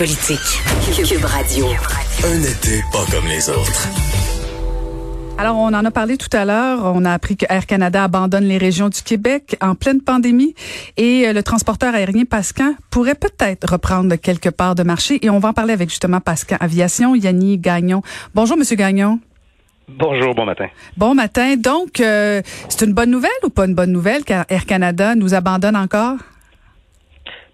Politique. Cube Radio. Un été pas comme les autres. Alors, on en a parlé tout à l'heure. On a appris que Air Canada abandonne les régions du Québec en pleine pandémie et euh, le transporteur aérien Pascan pourrait peut-être reprendre quelques parts de marché. Et on va en parler avec justement Pascan Aviation, Yanni Gagnon. Bonjour, Monsieur Gagnon. Bonjour, bon matin. Bon matin. Donc, euh, c'est une bonne nouvelle ou pas une bonne nouvelle car Air Canada nous abandonne encore?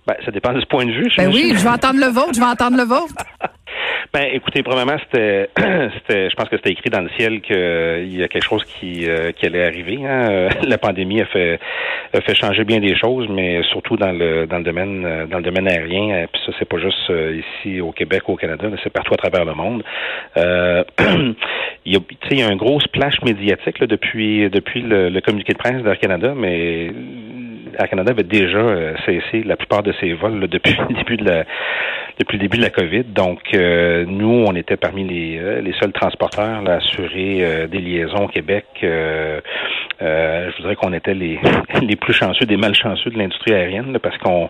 Ben, ça dépend de ce point de vue. Ben oui, je vais entendre le vôtre, je vais entendre le vôtre. Ben, écoutez, premièrement, c'était, c'était, je pense que c'était écrit dans le ciel qu'il y a quelque chose qui, euh, qui allait arriver. Hein. La pandémie a fait, a fait changer bien des choses, mais surtout dans le dans le domaine euh, dans le domaine aérien. Puis ça, c'est pas juste euh, ici au Québec, ou au Canada, c'est partout à travers le monde. Euh, il, y a, il y a un gros splash médiatique là, depuis depuis le, le communiqué de presse d'Air Canada, mais Air Canada avait déjà cessé la plupart de ses vols là, depuis le début de la depuis le début de la COVID. Donc, euh, nous, on était parmi les, euh, les seuls transporteurs à assurer euh, des liaisons au Québec. je voudrais qu'on était les, les plus chanceux des malchanceux de l'industrie aérienne parce qu'on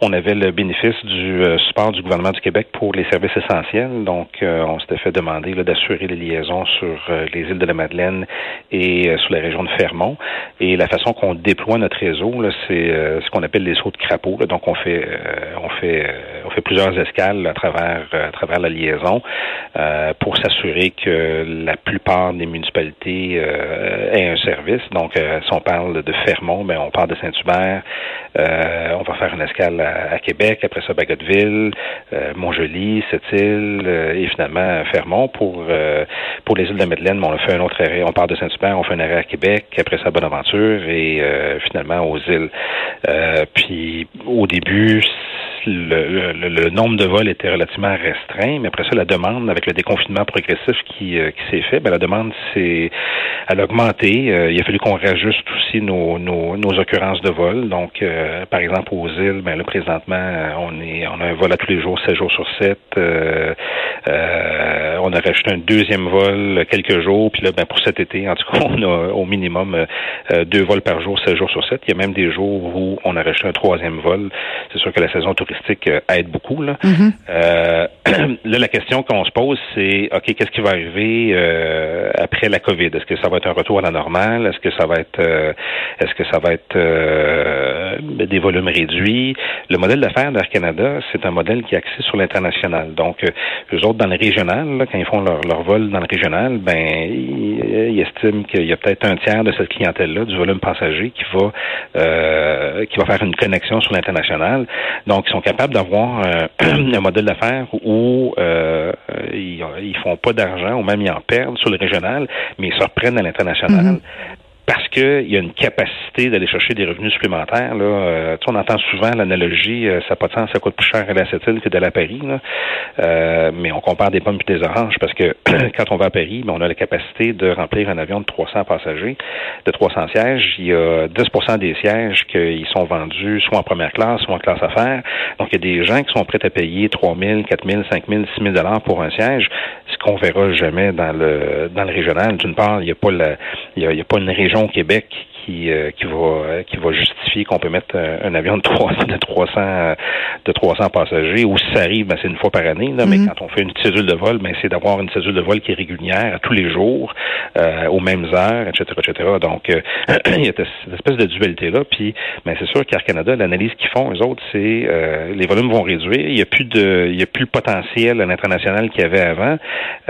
on avait le bénéfice du support du gouvernement du Québec pour les services essentiels. Donc, on s'était fait demander d'assurer les liaisons sur les îles de la Madeleine et sur la région de Fermont. Et la façon qu'on déploie notre réseau, c'est ce qu'on appelle les sauts de crapaud. Donc, on fait on fait on fait plusieurs à travers à travers la liaison euh, pour s'assurer que la plupart des municipalités euh, aient un service. Donc, euh, si on parle de Fermont, ben on parle de Saint-Hubert, on va faire une escale à, Québec, après ça Bagotville, Montjoli, Sept-Îles et finalement Fermont. Pour pour les îles de Madeleine, on a fait un autre arrêt. On part de Saint-Hubert, on fait un arrêt à Québec, après ça Bonaventure et finalement aux îles. puis au début, le, le, nombre de vols était relativement restreint, mais après ça, la demande, avec le déconfinement progressif qui, euh, qui s'est fait, ben, la demande s'est elle a augmenté. Euh, il a fallu qu'on réajuste aussi nos, nos, nos, occurrences de vol. Donc, euh, par exemple, aux îles, ben là, présentement, on est on a un vol à tous les jours, 7 jours sur 7. on a rajouté un deuxième vol quelques jours, puis là, ben, pour cet été, en tout cas, on a au minimum deux vols par jour, 7 jours sur 7. Il y a même des jours où on a rajouté un troisième vol. C'est sûr que la saison touristique euh, aide beaucoup. Là. Mm-hmm. Euh, là, la question qu'on se pose, c'est OK, qu'est-ce qui va arriver euh, après la COVID? Est-ce que ça va être un retour à la normale? Est-ce que ça va être est-ce que ça va être des volumes réduits? Le modèle d'affaires d'Air Canada, c'est un modèle qui est axé sur l'international. Donc, eux autres, dans le régional, quand ils font leur, vol dans le régional, ben ils, estiment qu'il y a peut-être un tiers de cette clientèle-là, du volume passager, qui va qui va faire une connexion sur l'international. Donc, ils sont capables d'avoir euh, un modèle d'affaires où euh, ils, font pas d'argent ou même ils en perdent sur le régional, mais ils se reprennent à l'international. Mm-hmm parce qu'il y a une capacité d'aller chercher des revenus supplémentaires. Là. Euh, on entend souvent l'analogie, euh, ça pas de sens, ça coûte plus cher à la cette île que d'aller à Paris. Là. Euh, mais on compare des pommes et des oranges parce que quand on va à Paris, ben, on a la capacité de remplir un avion de 300 passagers, de 300 sièges. Il y a 10% des sièges qui sont vendus soit en première classe, soit en classe affaires. Donc, il y a des gens qui sont prêts à payer 3 000, 4 000, 5 000, 6 000 dollars pour un siège, ce qu'on verra jamais dans le dans le régional. D'une part, il n'y a pas la, il y y a pas une région au Québec qui, euh, qui va qui va justifier qu'on peut mettre un, avion de 300 de 300 de 300 passagers ou si ça arrive ben, c'est une fois par année là, mais Mhm. quand on fait une cédule de vol ben c'est d'avoir une cédule de vol qui est régulière à tous les jours euh, aux mêmes heures etc etc donc euh, il y a cette espèce de dualité là puis ben c'est sûr qu'Air Canada l'analyse qu'ils font eux autres c'est euh, les volumes vont réduire il y a plus de il y a plus le potentiel à l'international qu'il y avait avant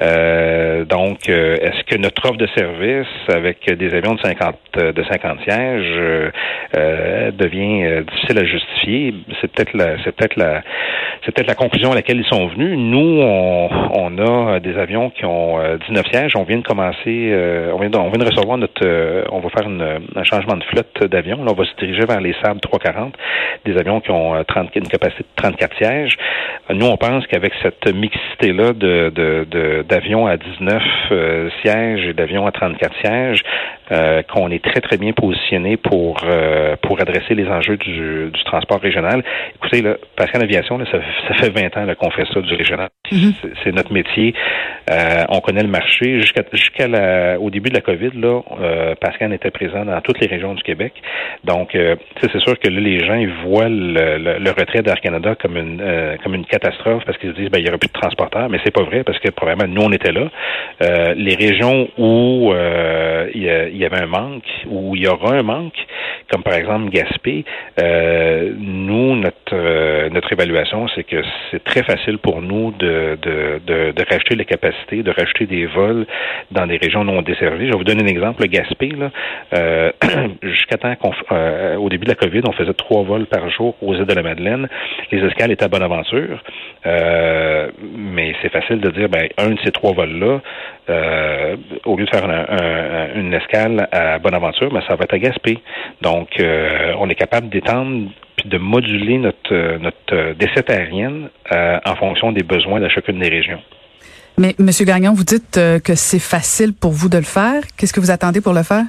euh, donc euh, est-ce que notre offre de service avec des avions de 50 de 50 50 sièges devient difficile à justifier. C'est peut-être la, conclusion à laquelle ils sont venus. Nous, on, a des avions qui ont 19 sièges. On vient de commencer, on vient de, recevoir notre, on va faire un changement de flotte d'avions. Là, on va se diriger vers les Sables 340, des avions qui ont 30, une capacité de 34 sièges. Nous, on pense qu'avec cette mixité-là de, d'avions à 19 euh, sièges et d'avions à 34 sièges, euh, qu'on est très, très bien positionné pour euh, pour adresser les enjeux du, du transport régional. Écoutez, là, Pascal Aviation, là, ça, ça fait 20 ans qu'on fait ça du régional. Mm-hmm. C'est notre métier. on connaît le marché. Jusqu'à jusqu'à au début de la COVID, là, Pascal était présent dans toutes les régions du Québec. Donc, c'est sûr que là, les gens ils voient le, le, retrait d'Air Canada comme une comme une catastrophe parce qu'ils se disent ben il y aura plus de transporteurs, mais c'est pas vrai parce que probablement nous on était là. Euh, les régions où euh, il, y avait un manque, où il y aura un manque, comme par exemple Gaspé, euh, nous notre notre évaluation c'est que c'est très facile pour nous de de, de, rajouter les capacités, de rajouter des vols dans des régions non desservies. Je vais vous donner un exemple. Gaspé là, jusqu'à temps qu'on au début de la COVID, on faisait trois vols par jour aux îles de la Madeleine. Les escales étaient à Bonaventure. Euh, mais c'est facile de dire, ben, un de ces trois vols-là, euh, au lieu de faire une escale à Bonaventure, ben, ça va être à Gaspé. Donc, euh, on est capable d'étendre puis de moduler notre, notre desserte aérienne en fonction des besoins de chacune des régions. Mais, M. Gagnon, vous dites que c'est facile pour vous de le faire. Qu'est-ce que vous attendez pour le faire?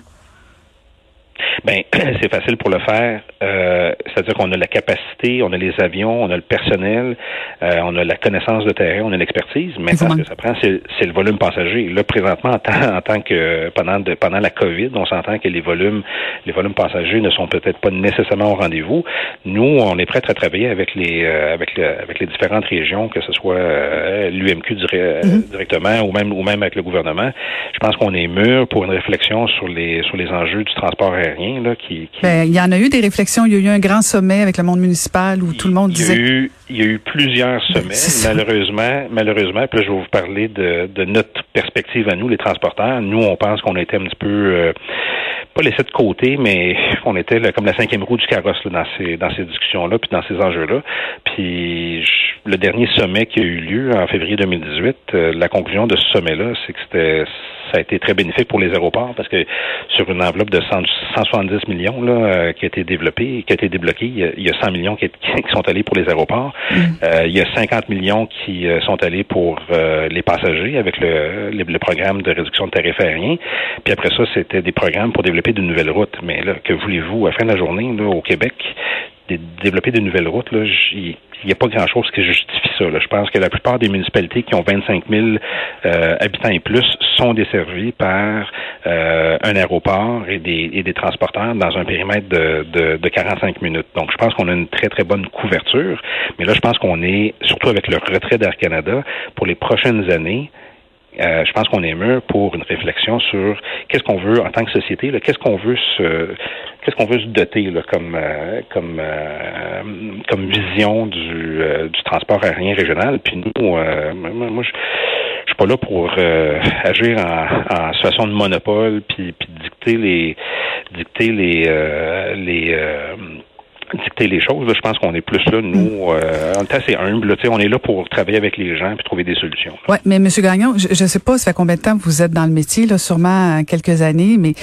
Ben, c'est facile pour le faire. Euh, C'est-à-dire qu'on a la capacité, on a les avions, on a le personnel, euh, on a la connaissance de terrain, on a l'expertise. Mais ce que ça prend, c'est le volume passager. Là, présentement, en tant, en tant que pendant de, pendant la COVID, on s'entend que les volumes, les volumes passagers ne sont peut-être pas nécessairement au rendez-vous. Nous, on est prêts à travailler avec les euh, avec le, avec les différentes régions, que ce soit euh, l'UMQ mm-hmm. directement ou même ou même avec le gouvernement. Je pense qu'on est mûr pour une réflexion sur les sur les enjeux du transport aérien qui, ben, il y en a eu des réflexions. Il y a eu un grand sommet avec le monde municipal où tout le monde disait. il y a eu plusieurs sommets. malheureusement, malheureusement, puis là, je vais vous parler de, notre perspective à nous, les transporteurs. Nous, on pense qu'on a été un petit peu euh, pas laissé de côté, mais on était comme la cinquième roue du carrosse dans ces dans ces discussions-là, puis dans ces enjeux-là. Puis le dernier sommet qui a eu lieu en février 2018, euh, la conclusion de ce sommet-là, c'est que c'était ça a été très bénéfique pour les aéroports parce que sur une enveloppe de 170 millions là, euh, qui a été développée, qui a été débloquée, il y a, 100 millions qui, sont allés pour les aéroports. Mm. Euh, il y a 50 millions qui sont allés pour les passagers avec le, le, programme de réduction de tarifs aériens. Puis après ça, c'était des programmes pour développer de nouvelles routes. Mais là, que voulez-vous, à la fin de la journée, là, au Québec, développer de nouvelles routes, là, il n'y a pas grand-chose qui justifie ça. Là. Je pense que la plupart des municipalités qui ont 25 000 euh, habitants et plus sont desservies par euh, un aéroport et des, et des transporteurs dans un périmètre de, de, de 45 minutes. Donc, je pense qu'on a une très, très bonne couverture. Mais là, je pense qu'on est, surtout avec le retrait d'Air Canada, pour les prochaines années, euh, je pense qu'on est mûr pour une réflexion sur qu'est-ce qu'on veut en tant que société, qu'est-ce qu'on veut se qu'est-ce qu'on veut se doter là, comme euh, comme euh, comme vision du, du transport aérien régional? Puis nous, moi, je je suis pas là pour agir en, en, situation de monopole puis, puis dicter les dicter les les dicter les choses. je pense qu'on est plus là, nous, euh, on est assez humble. on est là pour travailler avec les gens et trouver des solutions. Oui, mais M. Gagnon, je ne sais pas, ça fait combien de temps que vous êtes dans le métier, là, sûrement quelques années, mais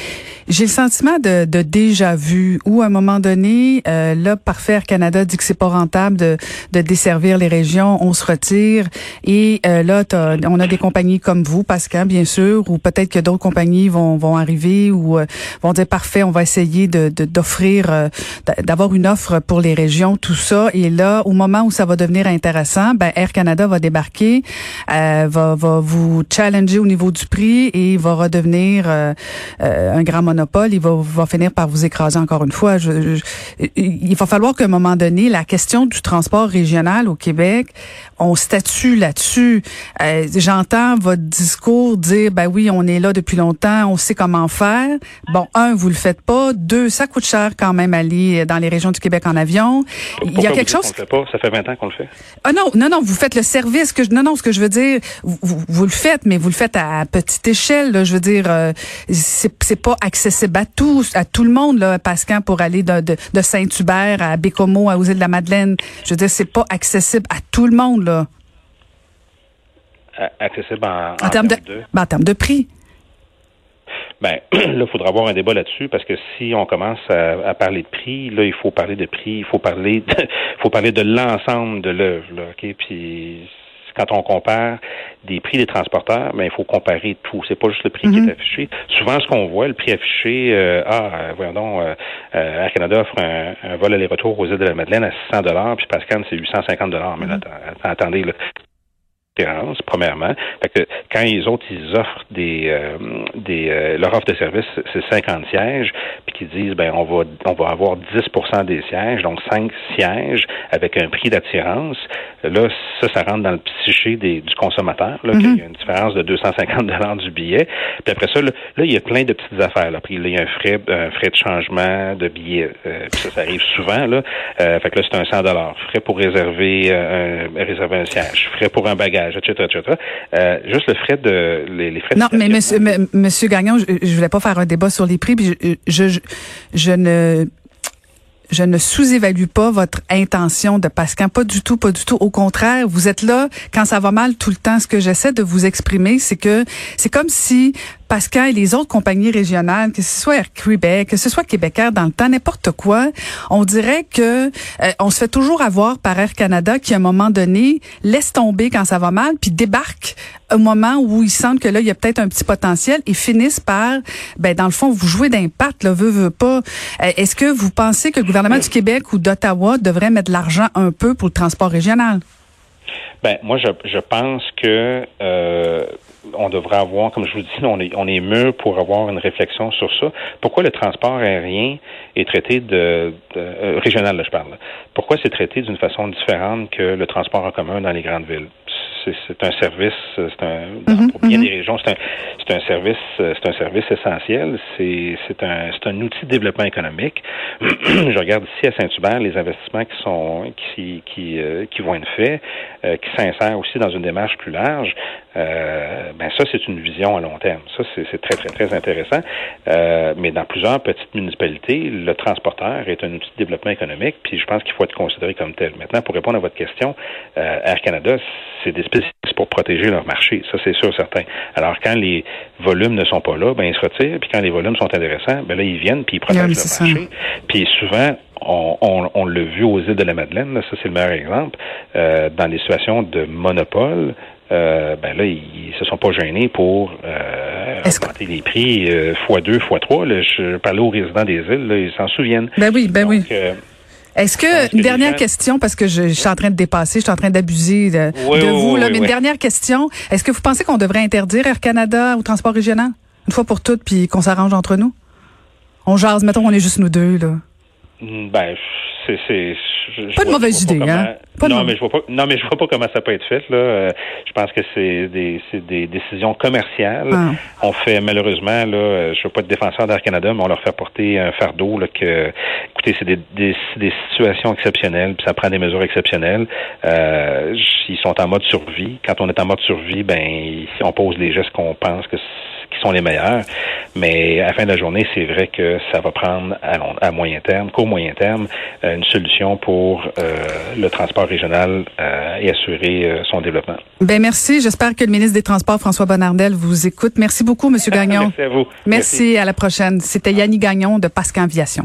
j'ai le sentiment de, de, déjà vu où, à un moment donné, euh, là, Parfait Canada dit que c'est pas rentable de, de, desservir les régions, on se retire. Et euh, là, on a des compagnies comme vous, Pascal, bien sûr, ou peut-être que d'autres compagnies vont, vont arriver ou euh, vont dire, parfait, on va essayer de d'offrir, euh, d'avoir une offre pour les régions, tout ça. Et là, au moment où ça va devenir intéressant, ben, Air Canada va débarquer, va, va vous challenger au niveau du prix et va redevenir un grand monopole, il va, va finir par vous écraser encore une fois. Je, il va falloir qu'à un moment donné, la question du transport régional au Québec, on statue là-dessus. Euh, J'entends votre discours dire, ben oui, on est là depuis longtemps, on sait comment faire. Bon, un, vous le faites pas. Deux, ça coûte cher quand même aller dans les régions du Québec en avion. Il y a quelque chose. fait pas? Ça fait 20 ans qu'on le fait. Ah non, non, non, vous faites le service. Que je, non, non, ce que je veux dire, vous, vous, le faites, mais vous le faites à petite échelle. Là, je veux dire, euh, c'est, pas accessible à tous, à tout le monde, là, Pascal, pour aller de, de, de Saint-Hubert à Bécomo, à îles de la Madeleine. Je veux dire, c'est pas accessible à tout le monde, là. Accessible en, en, termes de, Ben, en termes de prix. Ben, là, il faudra avoir un débat là-dessus parce que si on commence à, à, parler de prix, là, il faut parler de prix, il faut parler de, faut parler de l'ensemble de l'œuvre, ok? Puis quand on compare des prix des transporteurs, ben, il faut comparer tout. C'est pas juste le prix qui est mhm. affiché. Souvent, ce qu'on voit, le prix affiché, euh, ah, euh, voyons donc, euh, euh, Air Canada offre un, un vol aller-retour aux îles de la Madeleine à 600 dollars, puis Pascal, c'est 850 dollars. Mais là, mhm. attendez, là, premièrement. Fait que quand les autres ils offrent des euh, des euh, leur offre de service c'est 50 sièges puis qu'ils disent ben on va on va avoir 10 des sièges donc 5 sièges avec un prix d'attirance là ça ça rentre dans le psyché des, du consommateur là qu'il y a mm-hmm. une différence de 250 dollars du billet puis après ça là, il y a plein de petites affaires là puis il y a un frais un frais de changement de billet euh, puis ça, ça arrive souvent là fait que là c'est un 100 dollars frais pour réserver un réserver un siège frais pour un bagage etc., euh, juste le frais de les, frais. Non, mais monsieur, monsieur Gagnon, je, je voulais pas faire un débat sur les prix, puis je, je, je ne je ne sous-évalue pas votre intention de Pascal, pas du tout, pas du tout. Au contraire, vous êtes là quand ça va mal tout le temps. Ce que j'essaie de vous exprimer, c'est que c'est comme si Pascal et les autres compagnies régionales, que ce soit Air Québec, que ce soit Québécois dans le temps, n'importe quoi, on dirait que euh, on se fait toujours avoir par Air Canada qui, à un moment donné, laisse tomber quand ça va mal, puis débarque au moment où ils sentent que là, il y a peut-être un petit potentiel et finissent par, ben, dans le fond, vous jouez d'impact, là, veut, veut pas. Euh, est-ce que vous pensez que le gouvernement du Québec ou d'Ottawa devrait mettre l'argent un peu pour le transport régional? Ben, moi, je, je pense que euh, on devrait avoir, comme je vous dis, on est, on est mûr pour avoir une réflexion sur ça. Pourquoi le transport aérien est traité de, euh, régional, là, je parle. Pourquoi c'est traité d'une façon différente que le transport en commun dans les grandes villes? C'est un service, c'est un mhm, pour bien mhm. des régions, c'est un c'est un service, c'est un service essentiel. C'est c'est un c'est un outil de développement économique. Je regarde ici à Saint-Hubert les investissements qui sont qui qui euh, qui vont être faits, euh, qui s'insèrent aussi dans une démarche plus large. Euh, ben ça c'est une vision à long terme. Ça c'est très très très intéressant. Mais dans plusieurs petites municipalités, le transporteur est un outil de développement économique. Puis je pense qu'il faut être considéré comme tel. Maintenant, pour répondre à votre question, Air Canada, c'est des pour protéger leur marché. Ça, c'est sûr, certain. Alors, quand les volumes ne sont pas là, ben, ils se retirent. Puis quand les volumes sont intéressants, ben là, ils viennent puis ils protègent leur marché. Puis souvent, on, on, on l'a vu aux îles de la Madeleine, ça c'est le meilleur exemple, euh, dans les situations de monopole, euh, ben là, ils se sont pas gênés pour euh, augmenter les prix euh, fois deux, fois trois. je parlais aux résidents des îles, là, ils s'en souviennent. Ben oui, ben oui. Est-ce que, une dernière question, parce que je, suis en train de dépasser, je suis en train d'abuser de, vous, là, mais une dernière question. Est-ce que vous pensez qu'on devrait interdire Air Canada au transport régional? Une fois pour toutes, puis qu'on s'arrange entre nous? On jase, mettons, on est juste nous deux, là. Ben, c'est pas de mauvaise idée, hein? non, mais je vois pas. Non, mais je vois pas comment ça peut être fait. Là, euh, je pense que c'est des, des décisions commerciales. Ah. On fait malheureusement là, euh, je veux pas être défenseur d'Air Canada, mais on leur fait porter un fardeau là que, écoutez, c'est des, des, des, situations exceptionnelles, puis ça prend des mesures exceptionnelles. Euh, ils sont en mode survie. Quand on est en mode survie, ben, on pose les gestes qu'on pense que sont les meilleurs. Mais à la fin de la journée, c'est vrai que ça va prendre à, à moyen terme, qu'au moyen terme, euh, une solution pour euh, le transport régional euh, et assurer son développement. Ben merci. J'espère que le ministre des Transports, François Bonnardel, vous écoute. Merci beaucoup, Monsieur Gagnon. merci à vous. Merci. À la prochaine. C'était Yannick Gagnon de Pascal Aviation.